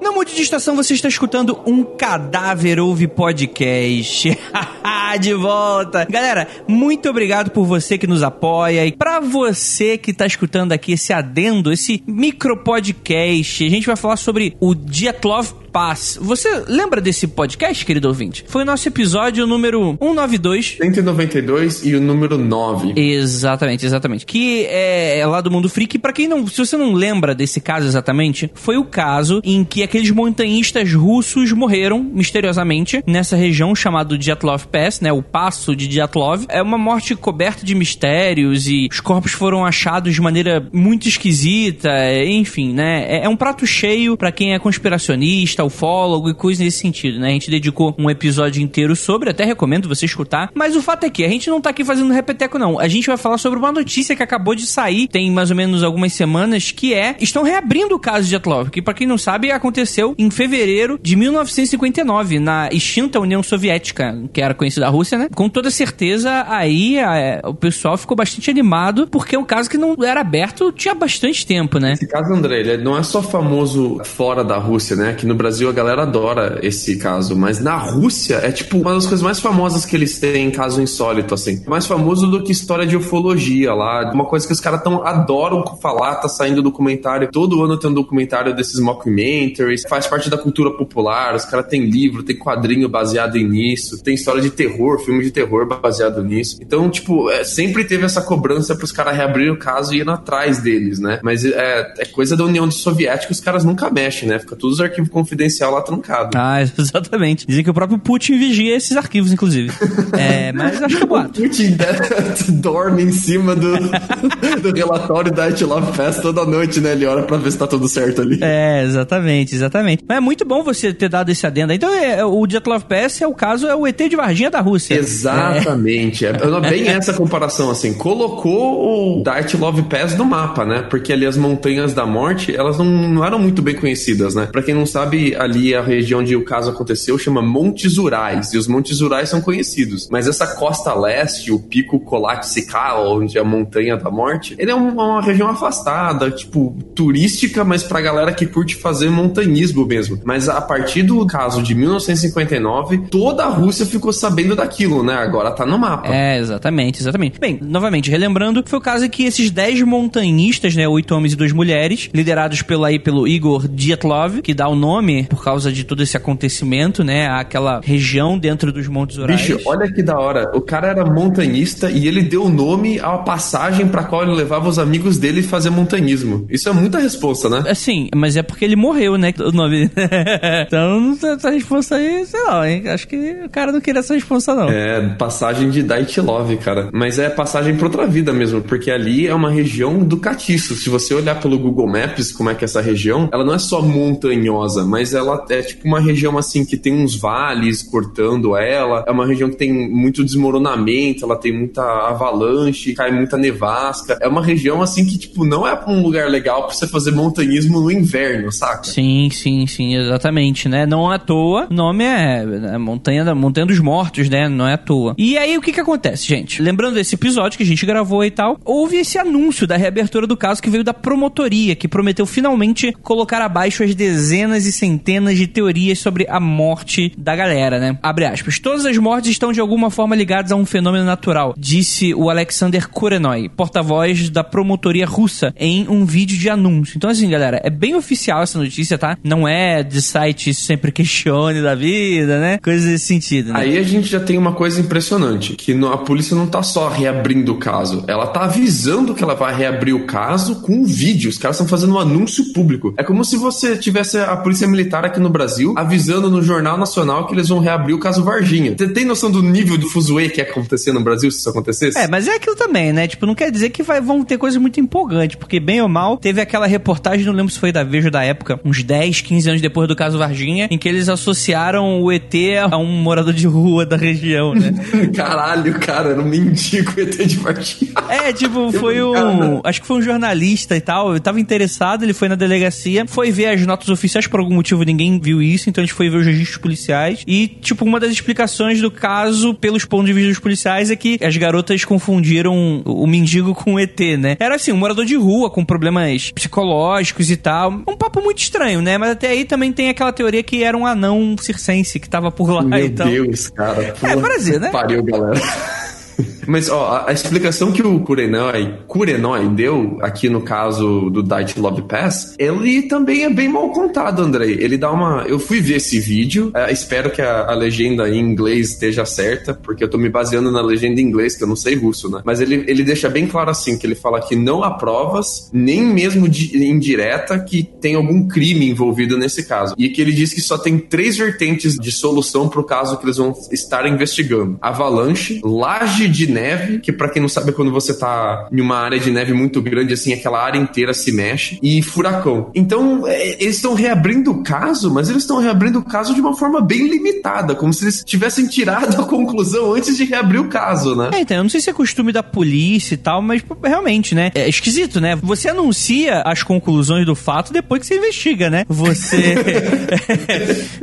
Na Monte de Estação você está escutando um Cadáver Ouve Podcast. de volta. Galera, muito obrigado por você que nos apoia e para você que está escutando aqui esse adendo, esse micro podcast, a gente vai falar sobre o Dietlov Paz. Você lembra desse podcast, querido ouvinte? Foi o nosso episódio número 192. 192 e o número 9. Exatamente, exatamente. Que é, é lá do Mundo Freak. Para quem não, se você não lembra desse caso exatamente, foi o caso em que aqueles montanhistas russos morreram misteriosamente nessa região chamada Dyatlov Pass, né? O passo de Dyatlov. É uma morte coberta de mistérios e os corpos foram achados de maneira muito esquisita. Enfim, né? É, é um prato cheio para quem é conspiracionista ufólogo e coisas nesse sentido, né? A gente dedicou um episódio inteiro sobre, até recomendo você escutar. Mas o fato é que a gente não tá aqui fazendo repeteco, não. A gente vai falar sobre uma notícia que acabou de sair, tem mais ou menos algumas semanas, que é: estão reabrindo o caso de Atlov, que para quem não sabe, aconteceu em fevereiro de 1959, na extinta União Soviética, que era conhecida a Rússia, né? Com toda certeza, aí a, o pessoal ficou bastante animado, porque é um caso que não era aberto tinha bastante tempo, né? Esse caso, André, ele não é só famoso fora da Rússia, né? Aqui no Brasil Brasil a galera adora esse caso, mas na Rússia é tipo uma das coisas mais famosas que eles têm, caso insólito, assim. Mais famoso do que história de ufologia lá. Uma coisa que os caras tão adoram falar, tá saindo documentário. Todo ano tem um documentário desses mockumentaries. Faz parte da cultura popular. Os caras têm livro, tem quadrinho baseado nisso. Tem história de terror, filme de terror baseado nisso. Então, tipo, é, sempre teve essa cobrança pros caras reabrirem o caso e ir atrás deles, né? Mas é, é coisa da União Soviética, os caras nunca mexem, né? Fica todos os arquivos confidenciais confidencial lá trancado. Ah, exatamente. Dizem que o próprio Putin vigia esses arquivos, inclusive. é, mas acho que é boato. O Putin dorme em cima do, do relatório da Love Fest toda noite, né? Ele olha pra ver se tá tudo certo ali. É, exatamente, exatamente. Mas é muito bom você ter dado esse adendo. Então, é, o Jet Love Pass é o caso, é o ET de Varginha da Rússia. Exatamente. É, é bem essa comparação, assim. Colocou o Dart Love Pass no mapa, né? Porque ali as montanhas da morte, elas não, não eram muito bem conhecidas, né? Pra quem não sabe, ali a região onde o caso aconteceu chama Montes Urais, e os Montes Urais são conhecidos. Mas essa costa leste, o Pico Colatsical, onde é a Montanha da Morte, ele é uma, uma região afastada, tipo, turística, mas pra galera que curte fazer montanhismo mesmo. Mas a partir do caso de 1959, toda a Rússia ficou sabendo daquilo, né? Agora tá no mapa. É, exatamente, exatamente. Bem, novamente, relembrando, foi o caso que esses 10 montanhistas, né, oito homens e duas mulheres, liderados pelo, aí, pelo Igor Dietlov, que dá o nome por causa de todo esse acontecimento, né? Aquela região dentro dos Montes Urais. Bicho, olha que da hora. O cara era montanhista e ele deu nome à passagem para qual ele levava os amigos dele fazer montanhismo. Isso é muita resposta, né? É sim, mas é porque ele morreu, né? O nome. então, essa resposta aí, sei lá, hein? Acho que o cara não queria essa resposta, não. É, passagem de Dait Love, cara. Mas é passagem pra outra vida mesmo, porque ali é uma região do catiço. Se você olhar pelo Google Maps, como é que é essa região, ela não é só montanhosa, mas ela é tipo uma região assim que tem uns vales cortando ela, é uma região que tem muito desmoronamento, ela tem muita avalanche, cai muita nevasca. É uma região assim que tipo não é um lugar legal para você fazer montanhismo no inverno, saca? Sim, sim, sim, exatamente, né? Não à toa, o nome é, é Montanha da Montanha dos Mortos, né? Não é à toa. E aí o que que acontece, gente? Lembrando desse episódio que a gente gravou e tal, houve esse anúncio da reabertura do caso que veio da promotoria, que prometeu finalmente colocar abaixo as dezenas e centenas centenas de teorias sobre a morte da galera, né? Abre aspas. Todas as mortes estão de alguma forma ligadas a um fenômeno natural, disse o Alexander Kurenoy, porta-voz da promotoria russa, em um vídeo de anúncio. Então, assim, galera, é bem oficial essa notícia, tá? Não é de site sempre questione da vida, né? Coisas nesse sentido. Né? Aí a gente já tem uma coisa impressionante, que a polícia não tá só reabrindo o caso, ela tá avisando que ela vai reabrir o caso com um vídeo. Os caras estão fazendo um anúncio público. É como se você tivesse a polícia militar militar aqui no Brasil avisando no Jornal Nacional que eles vão reabrir o caso Varginha. Você tem noção do nível do fuzuê que ia acontecer no Brasil se isso acontecesse? É, mas é aquilo também, né? Tipo, não quer dizer que vai, vão ter coisas muito empolgantes, porque bem ou mal, teve aquela reportagem, não lembro se foi da Veja da época, uns 10, 15 anos depois do caso Varginha, em que eles associaram o ET a um morador de rua da região, né? Caralho, cara, era um mendigo ET de Varginha. É, tipo, foi um. Acho que foi um jornalista e tal. Eu tava interessado, ele foi na delegacia, foi ver as notas oficiais por algum motivo motivo ninguém viu isso, então a gente foi ver os registros policiais. E, tipo, uma das explicações do caso, pelos pontos de vista dos policiais, é que as garotas confundiram o mendigo com o ET, né? Era assim, um morador de rua com problemas psicológicos e tal. Um papo muito estranho, né? Mas até aí também tem aquela teoria que era um anão circense que tava por lá Meu e tal. Deus, cara. É, Brasil, né? Pariu, galera. Mas, ó, a, explicação que o Kurenoi, Kurenoi deu aqui no caso do Diet Love Pass, ele também é bem mal contado, Andrei. Ele dá uma. Eu fui ver esse vídeo, é, espero que a, a, legenda em inglês esteja certa, porque eu tô me baseando na legenda em inglês, que eu não sei russo, né? Mas ele, ele deixa bem claro assim: que ele fala que não há provas, nem mesmo de, indireta, que tem algum crime envolvido nesse caso. E que ele diz que só tem três vertentes de solução pro caso que eles vão estar investigando: avalanche, laje de neve, que para quem não sabe é quando você tá em uma área de neve muito grande, assim, aquela área inteira se mexe, e furacão. Então, é, eles estão reabrindo o caso, mas eles estão reabrindo o caso de uma forma bem limitada, como se eles tivessem tirado a conclusão antes de reabrir o caso, né? É, então, eu não sei se é costume da polícia e tal, mas realmente, né? É esquisito, né? Você anuncia as conclusões do fato depois que você investiga, né? Você.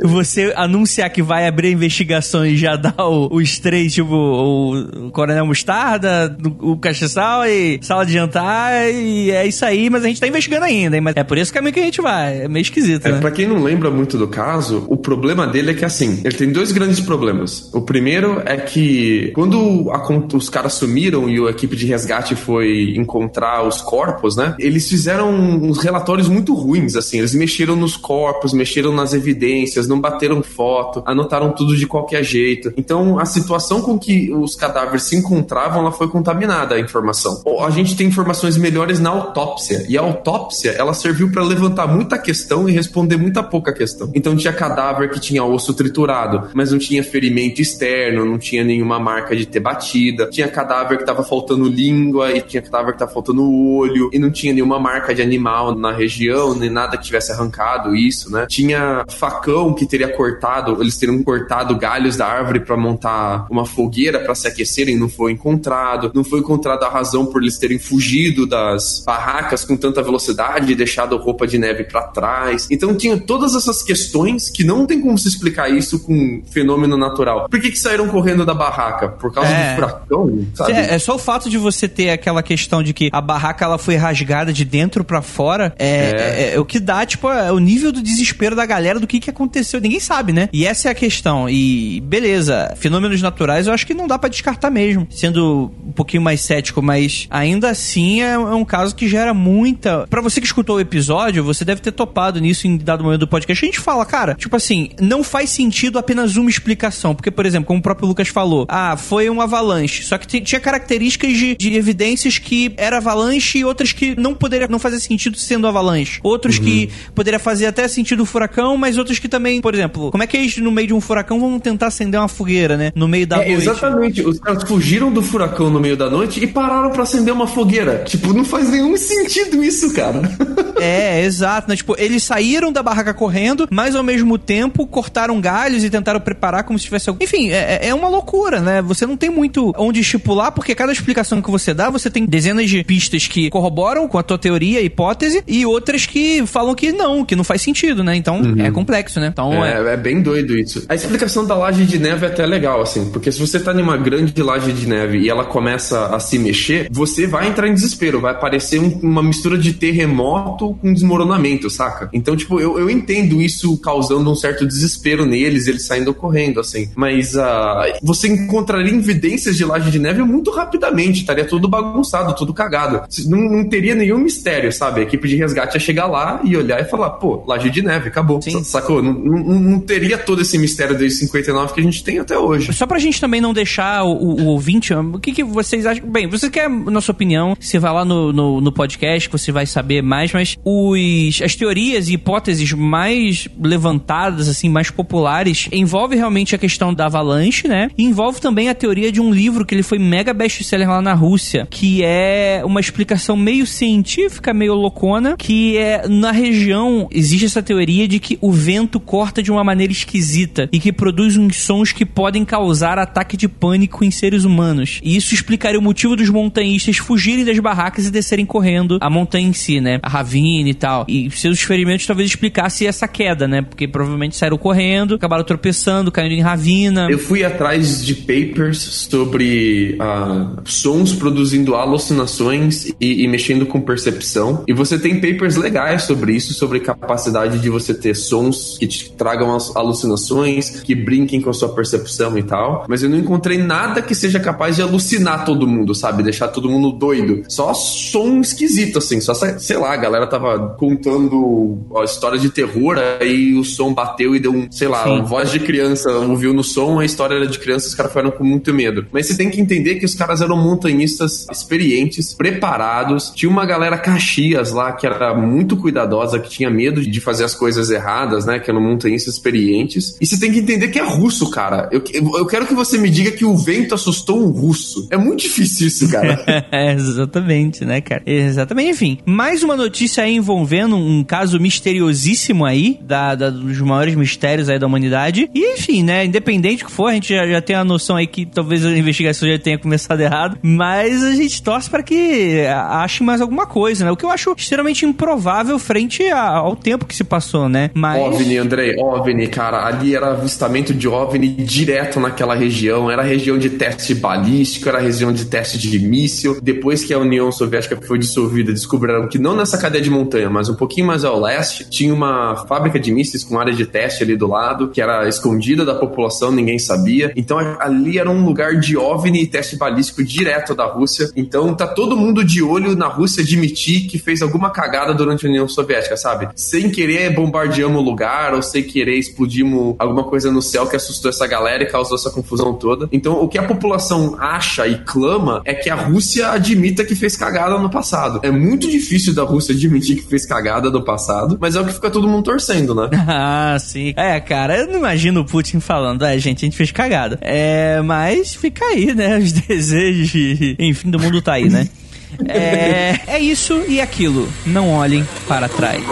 você anunciar que vai abrir a investigação e já dá o, os três, tipo, o coronel mostarda, o cachaçal e sala de jantar e é isso aí, mas a gente tá investigando ainda, hein? Mas é por esse caminho que a gente vai. É meio esquisito, é, né? Pra quem não lembra muito do caso, o problema dele é que assim, ele tem dois grandes problemas. O primeiro é que quando a, os caras sumiram e a equipe de resgate foi encontrar os corpos, né? Eles fizeram uns relatórios muito ruins, assim. Eles mexeram nos corpos, mexeram nas evidências, não bateram foto, anotaram tudo de qualquer jeito. Então, a situação com que os cadáveres se encontravam, ela foi contaminada a informação. A gente tem informações melhores na autópsia, e a autópsia, ela serviu para levantar muita questão e responder muita pouca questão. Então tinha cadáver que tinha osso triturado, mas não tinha ferimento externo, não tinha nenhuma marca de ter batida, tinha cadáver que tava faltando língua e tinha cadáver que tava faltando olho e não tinha nenhuma marca de animal na região, nem nada que tivesse arrancado isso, né? Tinha facão que teria cortado, eles teriam cortado galhos da árvore para montar uma fogueira para se aquecerem, não foi encontrado. Não foi encontrada a razão por eles terem fugido das barracas com tanta velocidade e deixado roupa de neve para trás. Então tinha todas essas questões que não tem como se explicar isso com fenômeno natural. Por que, que saíram correndo da barraca? Por causa é. do furacão? Sabe? É, é, só o fato de você ter aquela questão de que a barraca ela foi rasgada de dentro para fora é, é. é, é, o que dá, tipo, é o nível do desespero da galera do que, que aconteceu. Ninguém sabe, né? E essa é a questão. E beleza, fenômenos naturais eu acho que não dá para descartar mesmo sendo um pouquinho mais cético, mas ainda assim é, é um caso que gera muita. Para você que escutou o episódio, você deve ter topado nisso em dado momento do podcast. A gente fala, cara, tipo assim, não faz sentido apenas uma explicação. Porque, por exemplo, como o próprio Lucas falou, ah, foi um avalanche. Só que tinha características de, de evidências que era avalanche e outras que não poderia não fazer sentido sendo avalanche. Outros uhum. que poderia fazer até sentido furacão, mas outros que também, por exemplo, como é que eles no meio de um furacão vão tentar acender uma fogueira, né? No meio da é, noite. Exatamente. Os caras fugiram do do furacão no meio da noite e pararam para acender uma fogueira. Tipo, não faz nenhum sentido isso, cara. é, exato. Né? Tipo, eles saíram da barraca correndo, mas ao mesmo tempo cortaram galhos e tentaram preparar como se tivesse algum. Enfim, é, é, é uma loucura, né? Você não tem muito onde estipular, porque cada explicação que você dá, você tem dezenas de pistas que corroboram com a tua teoria, hipótese, e outras que falam que não, que não faz sentido, né? Então uhum. é complexo, né? Então é, é... é bem doido isso. A explicação da laje de neve é até legal, assim, porque se você tá numa grande laje de neve e ela começa a se mexer, você vai entrar em desespero, vai parecer um, uma mistura de terremoto com desmoronamento, saca? Então, tipo, eu, eu entendo isso causando um certo desespero neles, eles saindo correndo, assim. Mas uh, você encontraria evidências de laje de neve muito rapidamente, estaria tudo bagunçado, tudo cagado. Não, não teria nenhum mistério, sabe? A equipe de resgate ia chegar lá e olhar e falar, pô, laje de neve, acabou. Sim. Sacou? Não, não, não, teria todo esse mistério desde 59 que a gente tem até hoje. Só pra gente também não deixar o, o ouvinte, o que, que vocês acham? Bem, você quer nossa opinião, você vai lá no, no, no podcast, você vai saber mais, mas os, as teorias e hipóteses mais levantadas, assim, mais populares, envolve realmente a questão da avalanche, né? E envolve também a teoria de um livro que ele foi mega best-seller lá na Rússia, que é uma explicação meio científica, meio loucona, que é na região existe essa teoria de que o vento corta de uma maneira esquisita e que produz uns sons que podem causar ataque de pânico em seres humanos humanos. E isso explicaria o motivo dos montanhistas fugirem das barracas e descerem correndo a montanha em si, né? A ravina e tal. E seus ferimentos talvez explicasse essa queda, né? Porque provavelmente saíram correndo, acabaram tropeçando, caindo em ravina. Eu fui atrás de papers sobre uh, sons produzindo alucinações e, e mexendo com percepção. E você tem papers legais sobre isso, sobre capacidade de você ter sons que te tragam alucinações, que brinquem com a sua percepção e tal. Mas eu não encontrei nada que seja capaz de alucinar todo mundo, sabe? Deixar todo mundo doido. Só som esquisito, assim. Só, sei lá, a galera tava contando a história de terror, aí o som bateu e deu um, sei lá, uma voz de criança ouviu no som, a história era de criança, os caras ficaram com muito medo. Mas você tem que entender que os caras eram montanhistas experientes, preparados. Tinha uma galera Caxias lá que era muito cuidadosa, que tinha medo de fazer as coisas erradas, né? Que eram montanhistas experientes. E você tem que entender que é russo, cara. Eu, eu quero que você me diga que o vento assustou um russo. É muito difícil isso, cara. é, exatamente, né, cara? Exatamente. Enfim, mais uma notícia aí envolvendo um caso misteriosíssimo aí, da, da, dos maiores mistérios aí da humanidade. E, enfim, né, independente do que for, a gente já, já tem a noção aí que talvez a investigação já tenha começado errado, mas a gente torce para que ache mais alguma coisa, né? O que eu acho extremamente improvável frente a, ao tempo que se passou, né? Mas... OVNI, Andrei, OVNI, cara, ali era avistamento de OVNI direto naquela região, era região de teste balístico, era região de teste de míssil. Depois que a União Soviética foi dissolvida, descobriram que não nessa cadeia de montanha, mas um pouquinho mais ao leste, tinha uma fábrica de mísseis com área de teste ali do lado, que era escondida da população, ninguém sabia. Então ali era um lugar de OVNI e teste balístico direto da Rússia. Então tá todo mundo de olho na Rússia admitir que fez alguma cagada durante a União Soviética, sabe? Sem querer bombardeamos o lugar ou sem querer explodimos alguma coisa no céu que assustou essa galera e causou essa confusão toda. Então o que a população acha e clama é que a Rússia admita que fez cagada no passado. É muito difícil da Rússia admitir que fez cagada no passado, mas é o que fica todo mundo torcendo, né? ah, sim. É, cara, eu não imagino o Putin falando, é, gente, a gente fez cagada. É, mas fica aí, né? Os desejos, enfim, do mundo tá aí, né? é, é isso e aquilo. Não olhem para trás.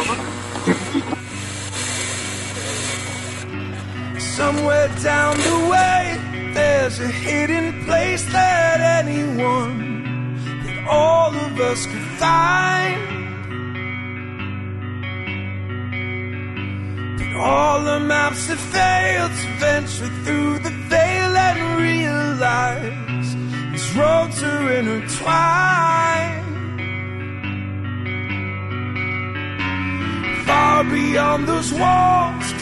Somewhere down the way, there's a hidden place that anyone, that all of us could find. But all the maps have failed to venture through the veil and realize these roads are intertwined. Far beyond those walls,